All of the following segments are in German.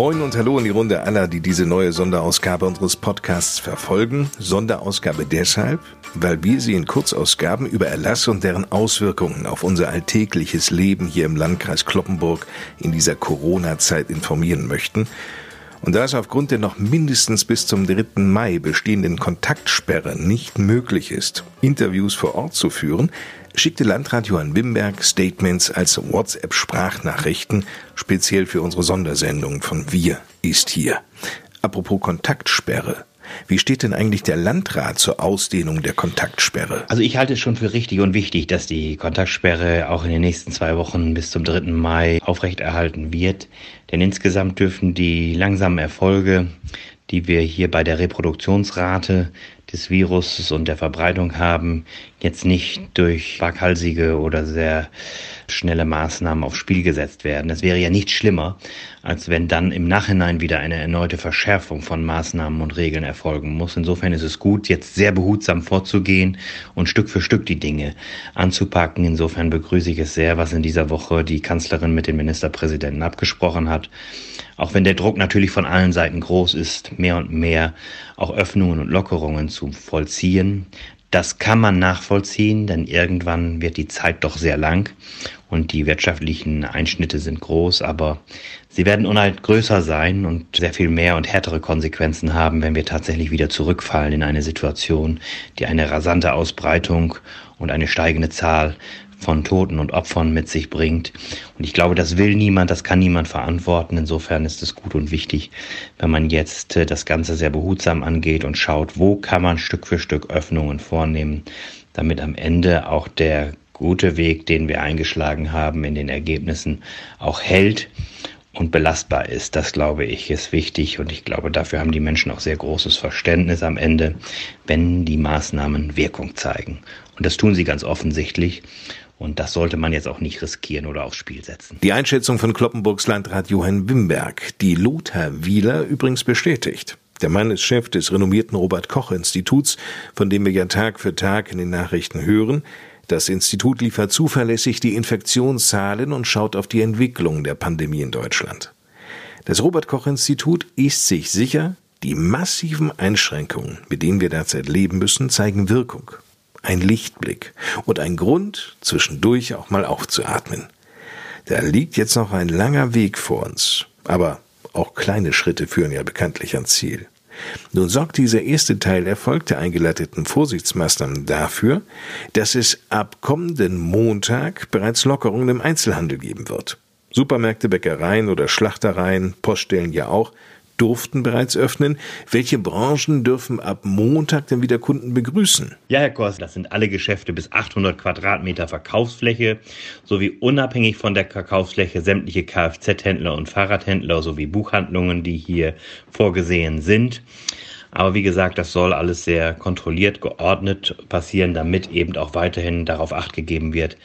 Moin und hallo in die Runde aller, die diese neue Sonderausgabe unseres Podcasts verfolgen. Sonderausgabe deshalb, weil wir Sie in Kurzausgaben über Erlass und deren Auswirkungen auf unser alltägliches Leben hier im Landkreis Kloppenburg in dieser Corona-Zeit informieren möchten. Und da es aufgrund der noch mindestens bis zum 3. Mai bestehenden Kontaktsperre nicht möglich ist, Interviews vor Ort zu führen, schickte Landrat Johann Wimberg Statements als WhatsApp-Sprachnachrichten speziell für unsere Sondersendung von Wir ist hier. Apropos Kontaktsperre. Wie steht denn eigentlich der Landrat zur Ausdehnung der Kontaktsperre? Also ich halte es schon für richtig und wichtig, dass die Kontaktsperre auch in den nächsten zwei Wochen bis zum 3. Mai aufrechterhalten wird. Denn insgesamt dürfen die langsamen Erfolge, die wir hier bei der Reproduktionsrate des Virus und der Verbreitung haben, jetzt nicht durch waghalsige oder sehr schnelle Maßnahmen aufs Spiel gesetzt werden. Es wäre ja nicht schlimmer, als wenn dann im Nachhinein wieder eine erneute Verschärfung von Maßnahmen und Regeln erfolgen muss. Insofern ist es gut, jetzt sehr behutsam vorzugehen und Stück für Stück die Dinge anzupacken. Insofern begrüße ich es sehr, was in dieser Woche die Kanzlerin mit den Ministerpräsidenten abgesprochen hat. Auch wenn der Druck natürlich von allen Seiten groß ist, mehr und mehr auch Öffnungen und Lockerungen zu vollziehen. Das kann man nachvollziehen, denn irgendwann wird die Zeit doch sehr lang und die wirtschaftlichen Einschnitte sind groß, aber sie werden unhalt größer sein und sehr viel mehr und härtere Konsequenzen haben, wenn wir tatsächlich wieder zurückfallen in eine Situation, die eine rasante Ausbreitung und eine steigende Zahl von Toten und Opfern mit sich bringt. Und ich glaube, das will niemand, das kann niemand verantworten. Insofern ist es gut und wichtig, wenn man jetzt äh, das Ganze sehr behutsam angeht und schaut, wo kann man Stück für Stück Öffnungen vornehmen, damit am Ende auch der gute Weg, den wir eingeschlagen haben in den Ergebnissen, auch hält und belastbar ist. Das glaube ich ist wichtig und ich glaube, dafür haben die Menschen auch sehr großes Verständnis am Ende, wenn die Maßnahmen Wirkung zeigen. Und das tun sie ganz offensichtlich. Und das sollte man jetzt auch nicht riskieren oder aufs Spiel setzen. Die Einschätzung von Kloppenburgs Landrat Johann Wimberg, die Lothar Wieler übrigens bestätigt. Der Mann ist Chef des renommierten Robert Koch Instituts, von dem wir ja Tag für Tag in den Nachrichten hören. Das Institut liefert zuverlässig die Infektionszahlen und schaut auf die Entwicklung der Pandemie in Deutschland. Das Robert Koch Institut ist sich sicher, die massiven Einschränkungen, mit denen wir derzeit leben müssen, zeigen Wirkung ein Lichtblick und ein Grund, zwischendurch auch mal aufzuatmen. Da liegt jetzt noch ein langer Weg vor uns, aber auch kleine Schritte führen ja bekanntlich ans Ziel. Nun sorgt dieser erste Teil Erfolg der eingeleiteten Vorsichtsmaßnahmen dafür, dass es ab kommenden Montag bereits Lockerungen im Einzelhandel geben wird. Supermärkte, Bäckereien oder Schlachtereien, Poststellen ja auch, durften bereits öffnen. Welche Branchen dürfen ab Montag denn wieder Kunden begrüßen? Ja, Herr Kors, das sind alle Geschäfte bis 800 Quadratmeter Verkaufsfläche sowie unabhängig von der Verkaufsfläche sämtliche Kfz-Händler und Fahrradhändler sowie Buchhandlungen, die hier vorgesehen sind. Aber wie gesagt, das soll alles sehr kontrolliert, geordnet passieren, damit eben auch weiterhin darauf acht gegeben wird,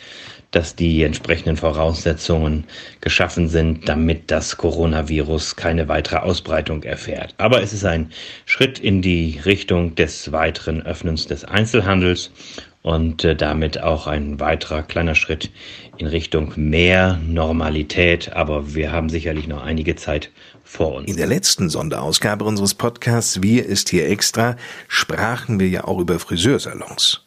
dass die entsprechenden Voraussetzungen geschaffen sind, damit das Coronavirus keine weitere Ausbreitung erfährt. Aber es ist ein Schritt in die Richtung des weiteren Öffnens des Einzelhandels und äh, damit auch ein weiterer kleiner Schritt in Richtung mehr Normalität. Aber wir haben sicherlich noch einige Zeit vor uns. In der letzten Sonderausgabe unseres Podcasts Wir ist hier extra sprachen wir ja auch über Friseursalons.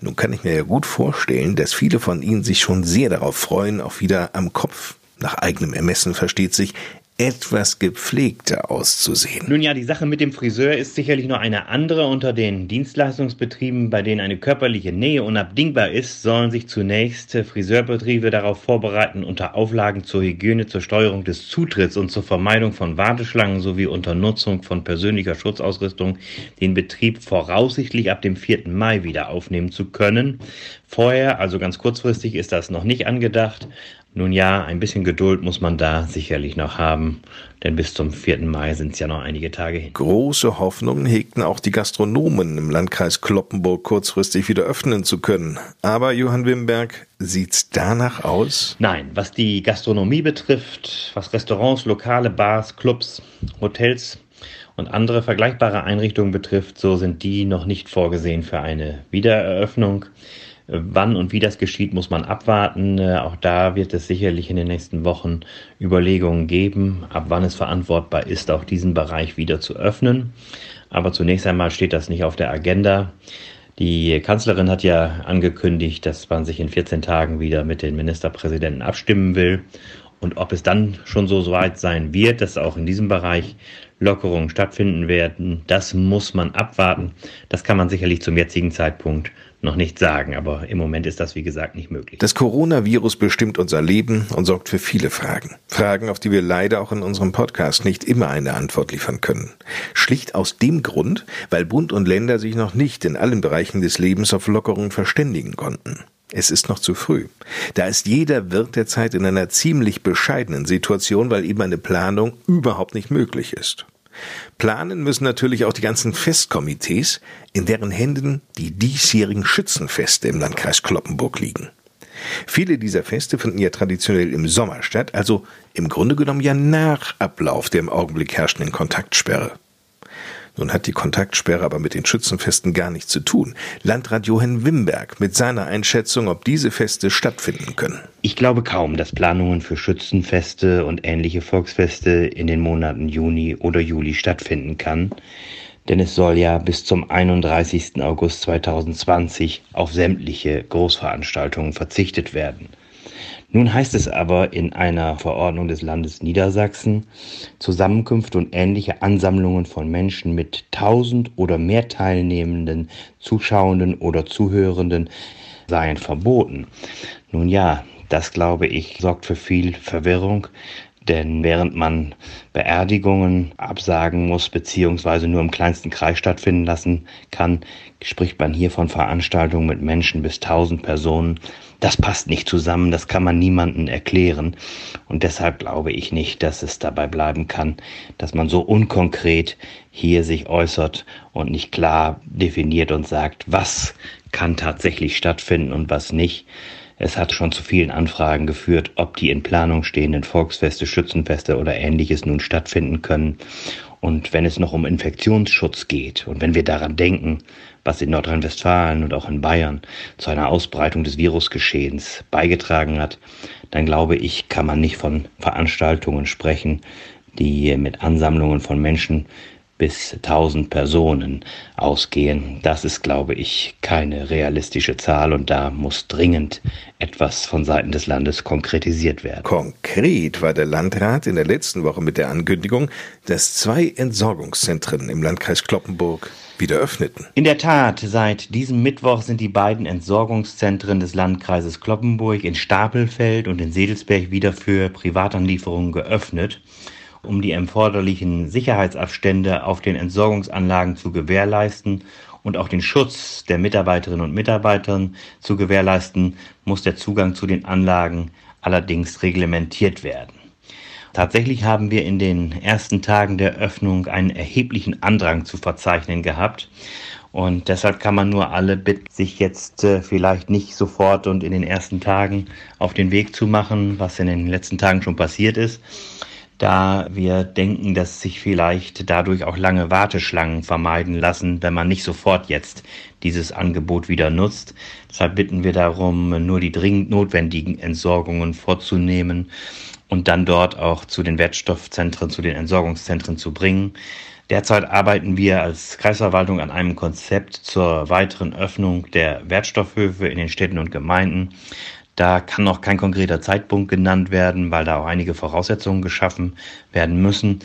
Nun kann ich mir ja gut vorstellen, dass viele von Ihnen sich schon sehr darauf freuen, auch wieder am Kopf, nach eigenem Ermessen versteht sich, etwas gepflegter auszusehen. Nun ja, die Sache mit dem Friseur ist sicherlich nur eine andere. Unter den Dienstleistungsbetrieben, bei denen eine körperliche Nähe unabdingbar ist, sollen sich zunächst Friseurbetriebe darauf vorbereiten, unter Auflagen zur Hygiene, zur Steuerung des Zutritts und zur Vermeidung von Warteschlangen sowie unter Nutzung von persönlicher Schutzausrüstung den Betrieb voraussichtlich ab dem 4. Mai wieder aufnehmen zu können. Vorher, also ganz kurzfristig, ist das noch nicht angedacht. Nun ja, ein bisschen Geduld muss man da sicherlich noch haben, denn bis zum 4. Mai sind es ja noch einige Tage hin. Große Hoffnungen hegten auch die Gastronomen im Landkreis Kloppenburg kurzfristig wieder öffnen zu können. Aber Johann Wimberg, sieht's danach aus? Nein, was die Gastronomie betrifft, was Restaurants, Lokale, Bars, Clubs, Hotels und andere vergleichbare Einrichtungen betrifft, so sind die noch nicht vorgesehen für eine Wiedereröffnung. Wann und wie das geschieht, muss man abwarten. Äh, auch da wird es sicherlich in den nächsten Wochen Überlegungen geben, ab wann es verantwortbar ist, auch diesen Bereich wieder zu öffnen. Aber zunächst einmal steht das nicht auf der Agenda. Die Kanzlerin hat ja angekündigt, dass man sich in 14 Tagen wieder mit den Ministerpräsidenten abstimmen will. Und ob es dann schon so weit sein wird, dass auch in diesem Bereich Lockerungen stattfinden werden, das muss man abwarten. Das kann man sicherlich zum jetzigen Zeitpunkt noch nicht sagen, aber im Moment ist das, wie gesagt, nicht möglich. Das Coronavirus bestimmt unser Leben und sorgt für viele Fragen. Fragen, auf die wir leider auch in unserem Podcast nicht immer eine Antwort liefern können. Schlicht aus dem Grund, weil Bund und Länder sich noch nicht in allen Bereichen des Lebens auf Lockerungen verständigen konnten. Es ist noch zu früh. Da ist jeder Wirt derzeit in einer ziemlich bescheidenen Situation, weil eben eine Planung überhaupt nicht möglich ist. Planen müssen natürlich auch die ganzen Festkomitees, in deren Händen die diesjährigen Schützenfeste im Landkreis Kloppenburg liegen. Viele dieser Feste finden ja traditionell im Sommer statt, also im Grunde genommen ja nach Ablauf der im Augenblick herrschenden Kontaktsperre. Nun hat die Kontaktsperre aber mit den Schützenfesten gar nichts zu tun. Landrat Johann Wimberg mit seiner Einschätzung, ob diese Feste stattfinden können. Ich glaube kaum, dass Planungen für Schützenfeste und ähnliche Volksfeste in den Monaten Juni oder Juli stattfinden kann. Denn es soll ja bis zum 31. August 2020 auf sämtliche Großveranstaltungen verzichtet werden. Nun heißt es aber in einer Verordnung des Landes Niedersachsen, Zusammenkünfte und ähnliche Ansammlungen von Menschen mit tausend oder mehr Teilnehmenden, Zuschauenden oder Zuhörenden seien verboten. Nun ja, das glaube ich sorgt für viel Verwirrung, denn während man Beerdigungen absagen muss, beziehungsweise nur im kleinsten Kreis stattfinden lassen kann, spricht man hier von Veranstaltungen mit Menschen bis 1000 Personen. Das passt nicht zusammen, das kann man niemandem erklären. Und deshalb glaube ich nicht, dass es dabei bleiben kann, dass man so unkonkret hier sich äußert und nicht klar definiert und sagt, was kann tatsächlich stattfinden und was nicht. Es hat schon zu vielen Anfragen geführt, ob die in Planung stehenden Volksfeste, Schützenfeste oder ähnliches nun stattfinden können. Und wenn es noch um Infektionsschutz geht und wenn wir daran denken, was in Nordrhein-Westfalen und auch in Bayern zu einer Ausbreitung des Virusgeschehens beigetragen hat, dann glaube ich, kann man nicht von Veranstaltungen sprechen, die mit Ansammlungen von Menschen bis 1000 Personen ausgehen. Das ist, glaube ich, keine realistische Zahl und da muss dringend etwas von Seiten des Landes konkretisiert werden. Konkret war der Landrat in der letzten Woche mit der Ankündigung, dass zwei Entsorgungszentren im Landkreis Kloppenburg wieder öffneten. In der Tat, seit diesem Mittwoch sind die beiden Entsorgungszentren des Landkreises Kloppenburg in Stapelfeld und in Sedelsberg wieder für Privatanlieferungen geöffnet um die erforderlichen Sicherheitsabstände auf den Entsorgungsanlagen zu gewährleisten und auch den Schutz der Mitarbeiterinnen und Mitarbeiter zu gewährleisten, muss der Zugang zu den Anlagen allerdings reglementiert werden. Tatsächlich haben wir in den ersten Tagen der Öffnung einen erheblichen Andrang zu verzeichnen gehabt. Und deshalb kann man nur alle bitten, sich jetzt äh, vielleicht nicht sofort und in den ersten Tagen auf den Weg zu machen, was in den letzten Tagen schon passiert ist, da wir denken, dass sich vielleicht dadurch auch lange Warteschlangen vermeiden lassen, wenn man nicht sofort jetzt dieses Angebot wieder nutzt. Deshalb bitten wir darum, nur die dringend notwendigen Entsorgungen vorzunehmen und dann dort auch zu den Wertstoffzentren, zu den Entsorgungszentren zu bringen. Derzeit arbeiten wir als Kreisverwaltung an einem Konzept zur weiteren Öffnung der Wertstoffhöfe in den Städten und Gemeinden. Da kann noch kein konkreter Zeitpunkt genannt werden, weil da auch einige Voraussetzungen geschaffen werden müssen.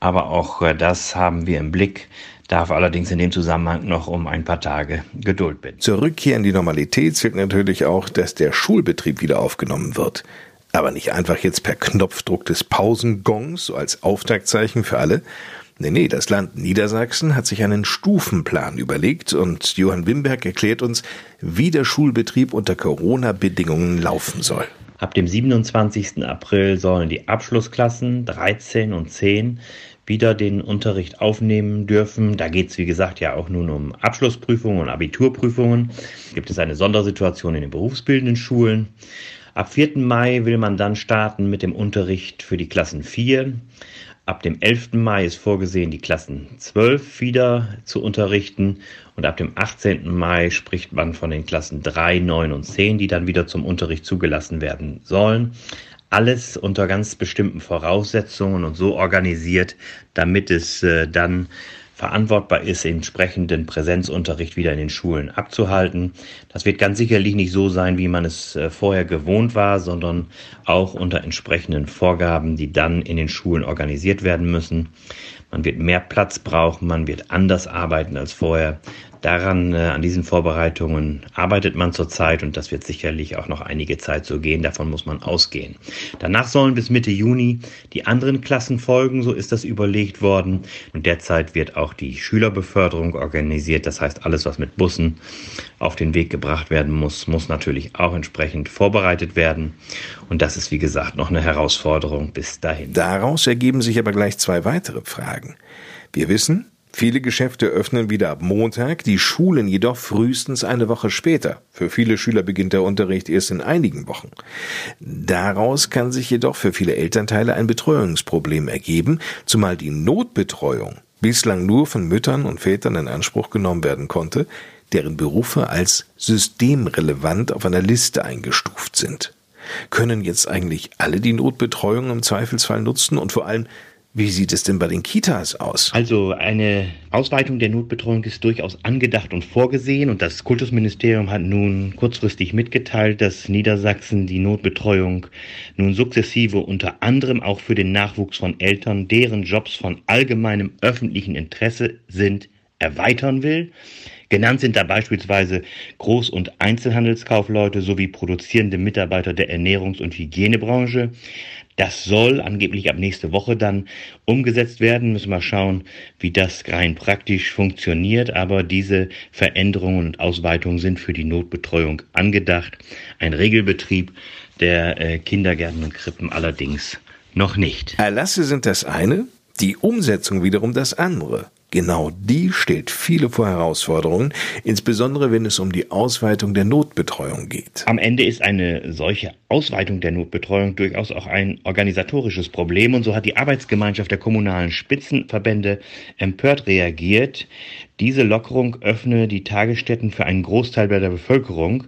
Aber auch äh, das haben wir im Blick darf allerdings in dem Zusammenhang noch um ein paar Tage Geduld bitten. Zur Rückkehr in die Normalität zählt natürlich auch, dass der Schulbetrieb wieder aufgenommen wird. Aber nicht einfach jetzt per Knopfdruck des Pausengongs, so als Auftaktzeichen für alle, Nee, nee, das Land Niedersachsen hat sich einen Stufenplan überlegt und Johann Wimberg erklärt uns, wie der Schulbetrieb unter Corona-Bedingungen laufen soll. Ab dem 27. April sollen die Abschlussklassen 13 und 10 wieder den Unterricht aufnehmen dürfen. Da geht es, wie gesagt, ja auch nun um Abschlussprüfungen und Abiturprüfungen. Gibt es eine Sondersituation in den berufsbildenden Schulen. Ab 4. Mai will man dann starten mit dem Unterricht für die Klassen 4. Ab dem 11. Mai ist vorgesehen, die Klassen 12 wieder zu unterrichten. Und ab dem 18. Mai spricht man von den Klassen 3, 9 und 10, die dann wieder zum Unterricht zugelassen werden sollen. Alles unter ganz bestimmten Voraussetzungen und so organisiert, damit es äh, dann verantwortbar ist, entsprechenden Präsenzunterricht wieder in den Schulen abzuhalten. Das wird ganz sicherlich nicht so sein, wie man es äh, vorher gewohnt war, sondern auch unter entsprechenden Vorgaben, die dann in den Schulen organisiert werden müssen. Man wird mehr Platz brauchen, man wird anders arbeiten als vorher. Daran, äh, an diesen Vorbereitungen arbeitet man zurzeit und das wird sicherlich auch noch einige Zeit so gehen. Davon muss man ausgehen. Danach sollen bis Mitte Juni die anderen Klassen folgen, so ist das überlegt worden. Und derzeit wird auch die Schülerbeförderung organisiert. Das heißt, alles, was mit Bussen auf den Weg gebracht werden muss, muss natürlich auch entsprechend vorbereitet werden. Und das ist, wie gesagt, noch eine Herausforderung bis dahin. Daraus ergeben sich aber gleich zwei weitere Fragen. Wir wissen, Viele Geschäfte öffnen wieder ab Montag, die Schulen jedoch frühestens eine Woche später. Für viele Schüler beginnt der Unterricht erst in einigen Wochen. Daraus kann sich jedoch für viele Elternteile ein Betreuungsproblem ergeben, zumal die Notbetreuung bislang nur von Müttern und Vätern in Anspruch genommen werden konnte, deren Berufe als systemrelevant auf einer Liste eingestuft sind. Können jetzt eigentlich alle die Notbetreuung im Zweifelsfall nutzen und vor allem wie sieht es denn bei den Kitas aus? Also eine Ausweitung der Notbetreuung ist durchaus angedacht und vorgesehen und das Kultusministerium hat nun kurzfristig mitgeteilt, dass Niedersachsen die Notbetreuung nun sukzessive unter anderem auch für den Nachwuchs von Eltern, deren Jobs von allgemeinem öffentlichen Interesse sind, erweitern will. Genannt sind da beispielsweise Groß- und Einzelhandelskaufleute sowie produzierende Mitarbeiter der Ernährungs- und Hygienebranche. Das soll angeblich ab nächste Woche dann umgesetzt werden. Müssen wir schauen, wie das rein praktisch funktioniert. Aber diese Veränderungen und Ausweitungen sind für die Notbetreuung angedacht. Ein Regelbetrieb der äh, Kindergärten und Krippen allerdings noch nicht. Erlasse sind das eine, die Umsetzung wiederum das andere. Genau die stellt viele vor Herausforderungen, insbesondere wenn es um die Ausweitung der Notbetreuung geht. Am Ende ist eine solche Ausweitung der Notbetreuung durchaus auch ein organisatorisches Problem und so hat die Arbeitsgemeinschaft der kommunalen Spitzenverbände empört reagiert. Diese Lockerung öffne die Tagesstätten für einen Großteil der Bevölkerung.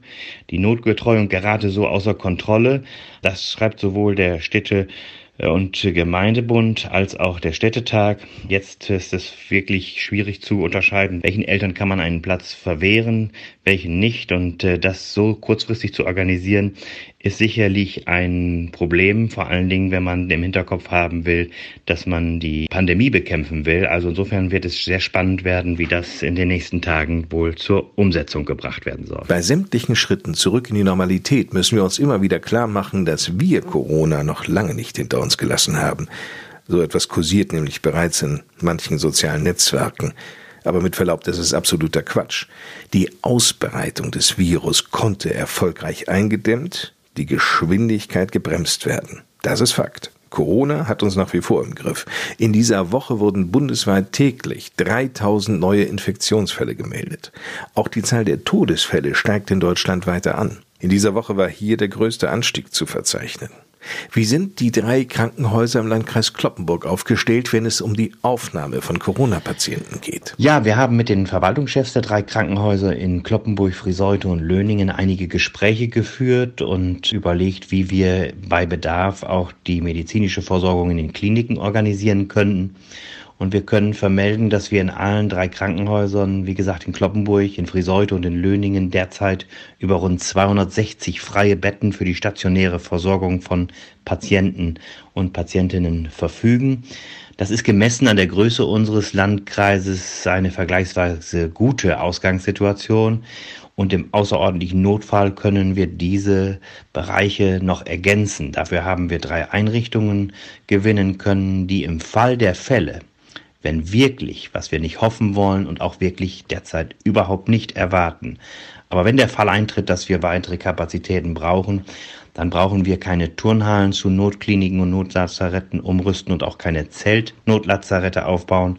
Die Notbetreuung gerate so außer Kontrolle. Das schreibt sowohl der Städte und Gemeindebund als auch der Städtetag. Jetzt ist es wirklich schwierig zu unterscheiden, welchen Eltern kann man einen Platz verwehren, welchen nicht. Und äh, das so kurzfristig zu organisieren, ist sicherlich ein Problem, vor allen Dingen, wenn man im Hinterkopf haben will, dass man die Pandemie bekämpfen will. Also insofern wird es sehr spannend werden, wie das in den nächsten Tagen wohl zur Umsetzung gebracht werden soll. Bei sämtlichen Schritten zurück in die Normalität müssen wir uns immer wieder klar machen, dass wir Corona noch lange nicht hinter uns gelassen haben. So etwas kursiert nämlich bereits in manchen sozialen Netzwerken. Aber mit Verlaub, das ist absoluter Quatsch. Die Ausbreitung des Virus konnte erfolgreich eingedämmt, die Geschwindigkeit gebremst werden. Das ist Fakt. Corona hat uns nach wie vor im Griff. In dieser Woche wurden bundesweit täglich 3000 neue Infektionsfälle gemeldet. Auch die Zahl der Todesfälle steigt in Deutschland weiter an. In dieser Woche war hier der größte Anstieg zu verzeichnen. Wie sind die drei Krankenhäuser im Landkreis Kloppenburg aufgestellt, wenn es um die Aufnahme von Corona-Patienten geht? Ja, wir haben mit den Verwaltungschefs der drei Krankenhäuser in Kloppenburg, Friseute und Löningen einige Gespräche geführt und überlegt, wie wir bei Bedarf auch die medizinische Versorgung in den Kliniken organisieren könnten. Und wir können vermelden, dass wir in allen drei Krankenhäusern, wie gesagt in Kloppenburg, in Friseute und in Löningen, derzeit über rund 260 freie Betten für die stationäre Versorgung von Patienten und Patientinnen verfügen. Das ist gemessen an der Größe unseres Landkreises eine vergleichsweise gute Ausgangssituation. Und im außerordentlichen Notfall können wir diese Bereiche noch ergänzen. Dafür haben wir drei Einrichtungen gewinnen können, die im Fall der Fälle wenn wirklich, was wir nicht hoffen wollen und auch wirklich derzeit überhaupt nicht erwarten, aber wenn der Fall eintritt, dass wir weitere Kapazitäten brauchen, dann brauchen wir keine Turnhallen zu Notkliniken und Notlazaretten umrüsten und auch keine Zeltnotlazarette aufbauen.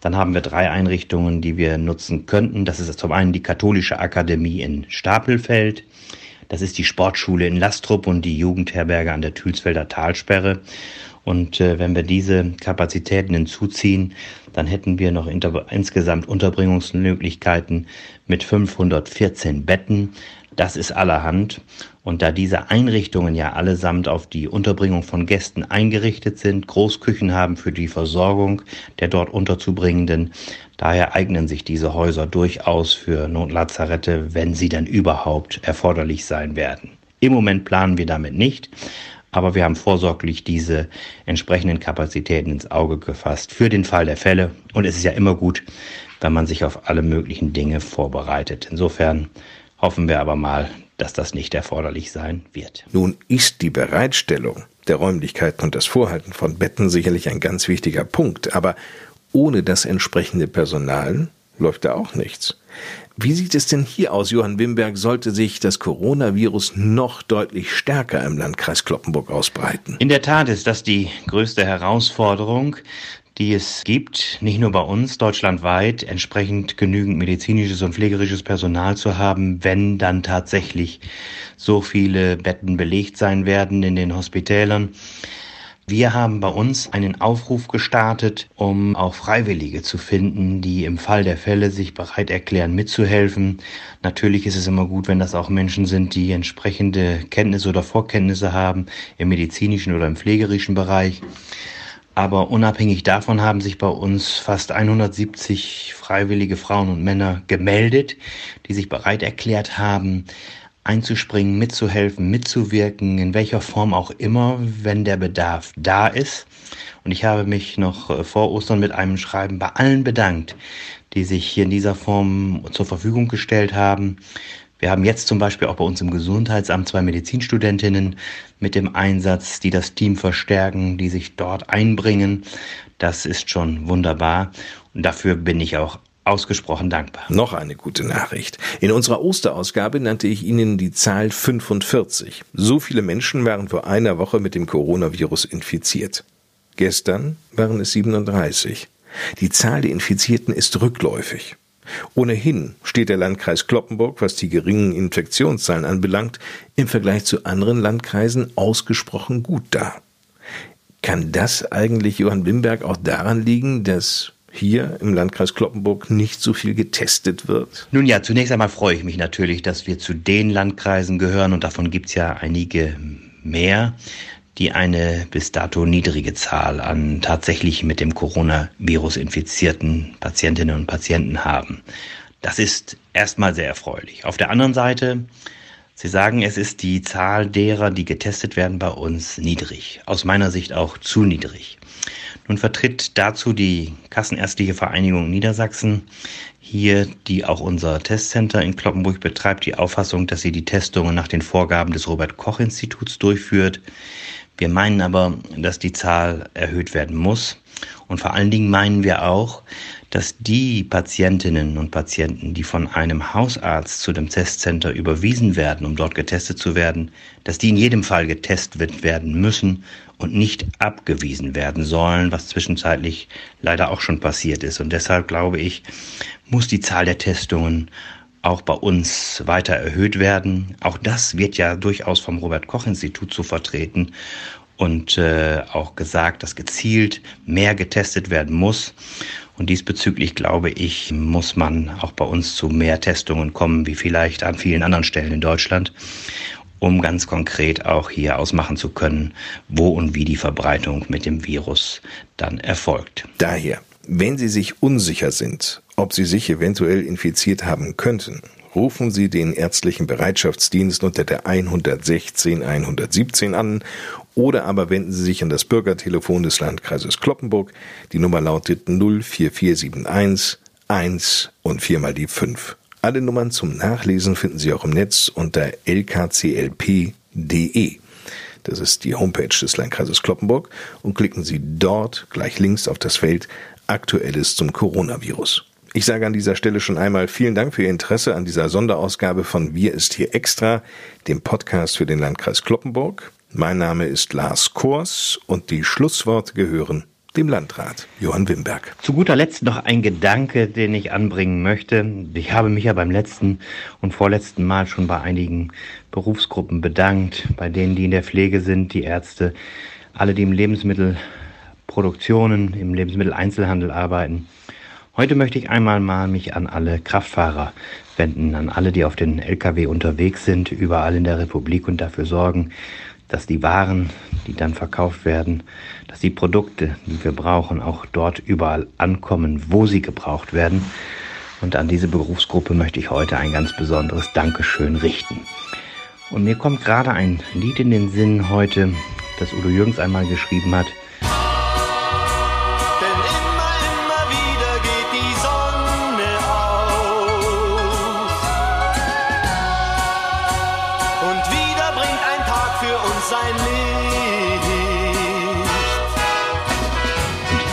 Dann haben wir drei Einrichtungen, die wir nutzen könnten. Das ist zum einen die Katholische Akademie in Stapelfeld. Das ist die Sportschule in Lastrup und die Jugendherberge an der Thülsfelder Talsperre. Und äh, wenn wir diese Kapazitäten hinzuziehen, dann hätten wir noch insgesamt Unterbringungsmöglichkeiten mit 514 Betten. Das ist allerhand. Und da diese Einrichtungen ja allesamt auf die Unterbringung von Gästen eingerichtet sind, Großküchen haben für die Versorgung der dort Unterzubringenden, daher eignen sich diese Häuser durchaus für Notlazarette, wenn sie dann überhaupt erforderlich sein werden. Im Moment planen wir damit nicht, aber wir haben vorsorglich diese entsprechenden Kapazitäten ins Auge gefasst für den Fall der Fälle. Und es ist ja immer gut, wenn man sich auf alle möglichen Dinge vorbereitet. Insofern hoffen wir aber mal, dass das nicht erforderlich sein wird. Nun ist die Bereitstellung der Räumlichkeiten und das Vorhalten von Betten sicherlich ein ganz wichtiger Punkt, aber ohne das entsprechende Personal läuft da auch nichts. Wie sieht es denn hier aus, Johann Wimberg? Sollte sich das Coronavirus noch deutlich stärker im Landkreis Kloppenburg ausbreiten? In der Tat ist das die größte Herausforderung, die es gibt, nicht nur bei uns, deutschlandweit, entsprechend genügend medizinisches und pflegerisches Personal zu haben, wenn dann tatsächlich so viele Betten belegt sein werden in den Hospitälern. Wir haben bei uns einen Aufruf gestartet, um auch Freiwillige zu finden, die im Fall der Fälle sich bereit erklären, mitzuhelfen. Natürlich ist es immer gut, wenn das auch Menschen sind, die entsprechende Kenntnisse oder Vorkenntnisse haben im medizinischen oder im pflegerischen Bereich. Aber unabhängig davon haben sich bei uns fast 170 freiwillige Frauen und Männer gemeldet, die sich bereit erklärt haben, einzuspringen, mitzuhelfen, mitzuwirken, in welcher Form auch immer, wenn der Bedarf da ist. Und ich habe mich noch äh, vor Ostern mit einem Schreiben bei allen bedankt, die sich hier in dieser Form zur Verfügung gestellt haben. Wir haben jetzt zum Beispiel auch bei uns im Gesundheitsamt zwei Medizinstudentinnen mit dem Einsatz, die das Team verstärken, die sich dort einbringen. Das ist schon wunderbar. Und dafür bin ich auch ausgesprochen dankbar. Noch eine gute Nachricht. In unserer Osterausgabe nannte ich Ihnen die Zahl 45. So viele Menschen waren vor einer Woche mit dem Coronavirus infiziert. Gestern waren es 37. Die Zahl der Infizierten ist rückläufig. Ohnehin steht der Landkreis Kloppenburg, was die geringen Infektionszahlen anbelangt, im Vergleich zu anderen Landkreisen ausgesprochen gut da. Kann das eigentlich Johann Wimberg auch daran liegen, dass hier im Landkreis Kloppenburg nicht so viel getestet wird? Nun ja, zunächst einmal freue ich mich natürlich, dass wir zu den Landkreisen gehören und davon gibt es ja einige mehr, die eine bis dato niedrige Zahl an tatsächlich mit dem Coronavirus infizierten Patientinnen und Patienten haben. Das ist erstmal sehr erfreulich. Auf der anderen Seite, Sie sagen, es ist die Zahl derer, die getestet werden, bei uns niedrig. Aus meiner Sicht auch zu niedrig. Nun vertritt dazu die Kassenärztliche Vereinigung Niedersachsen hier, die auch unser Testcenter in Kloppenburg betreibt, die Auffassung, dass sie die Testungen nach den Vorgaben des Robert Koch Instituts durchführt. Wir meinen aber, dass die Zahl erhöht werden muss. Und vor allen Dingen meinen wir auch, dass die Patientinnen und Patienten, die von einem Hausarzt zu dem Testcenter überwiesen werden, um dort getestet zu werden, dass die in jedem Fall getestet werden müssen und nicht abgewiesen werden sollen, was zwischenzeitlich leider auch schon passiert ist. Und deshalb glaube ich, muss die Zahl der Testungen auch bei uns weiter erhöht werden. Auch das wird ja durchaus vom Robert Koch Institut zu vertreten und äh, auch gesagt, dass gezielt mehr getestet werden muss. Und diesbezüglich glaube ich, muss man auch bei uns zu mehr Testungen kommen, wie vielleicht an vielen anderen Stellen in Deutschland, um ganz konkret auch hier ausmachen zu können, wo und wie die Verbreitung mit dem Virus dann erfolgt. Daher, wenn Sie sich unsicher sind, ob Sie sich eventuell infiziert haben könnten, rufen Sie den ärztlichen Bereitschaftsdienst unter der 116 117 an oder aber wenden Sie sich an das Bürgertelefon des Landkreises Kloppenburg. Die Nummer lautet 04471 1 und viermal die 5. Alle Nummern zum Nachlesen finden Sie auch im Netz unter lkclp.de. das ist die Homepage des Landkreises Kloppenburg, und klicken Sie dort gleich links auf das Feld Aktuelles zum Coronavirus. Ich sage an dieser Stelle schon einmal vielen Dank für Ihr Interesse an dieser Sonderausgabe von Wir ist hier extra, dem Podcast für den Landkreis Kloppenburg. Mein Name ist Lars Kors und die Schlussworte gehören dem Landrat Johann Wimberg. Zu guter Letzt noch ein Gedanke, den ich anbringen möchte. Ich habe mich ja beim letzten und vorletzten Mal schon bei einigen Berufsgruppen bedankt, bei denen, die in der Pflege sind, die Ärzte, alle, die im Lebensmittelproduktionen, im Lebensmitteleinzelhandel arbeiten. Heute möchte ich einmal mal mich an alle Kraftfahrer wenden, an alle, die auf den Lkw unterwegs sind, überall in der Republik und dafür sorgen, dass die Waren, die dann verkauft werden, dass die Produkte, die wir brauchen, auch dort überall ankommen, wo sie gebraucht werden. Und an diese Berufsgruppe möchte ich heute ein ganz besonderes Dankeschön richten. Und mir kommt gerade ein Lied in den Sinn heute, das Udo Jürgens einmal geschrieben hat.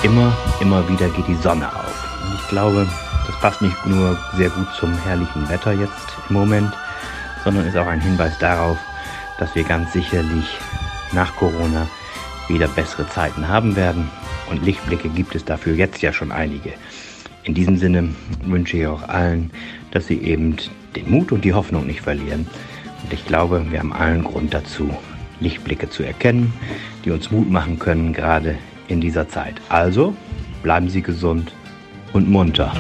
Immer, immer wieder geht die Sonne auf. Und ich glaube, das passt nicht nur sehr gut zum herrlichen Wetter jetzt im Moment, sondern ist auch ein Hinweis darauf, dass wir ganz sicherlich nach Corona wieder bessere Zeiten haben werden. Und Lichtblicke gibt es dafür jetzt ja schon einige. In diesem Sinne wünsche ich auch allen, dass sie eben den Mut und die Hoffnung nicht verlieren. Und ich glaube, wir haben allen Grund dazu, Lichtblicke zu erkennen, die uns Mut machen können, gerade in dieser Zeit. Also bleiben Sie gesund und munter.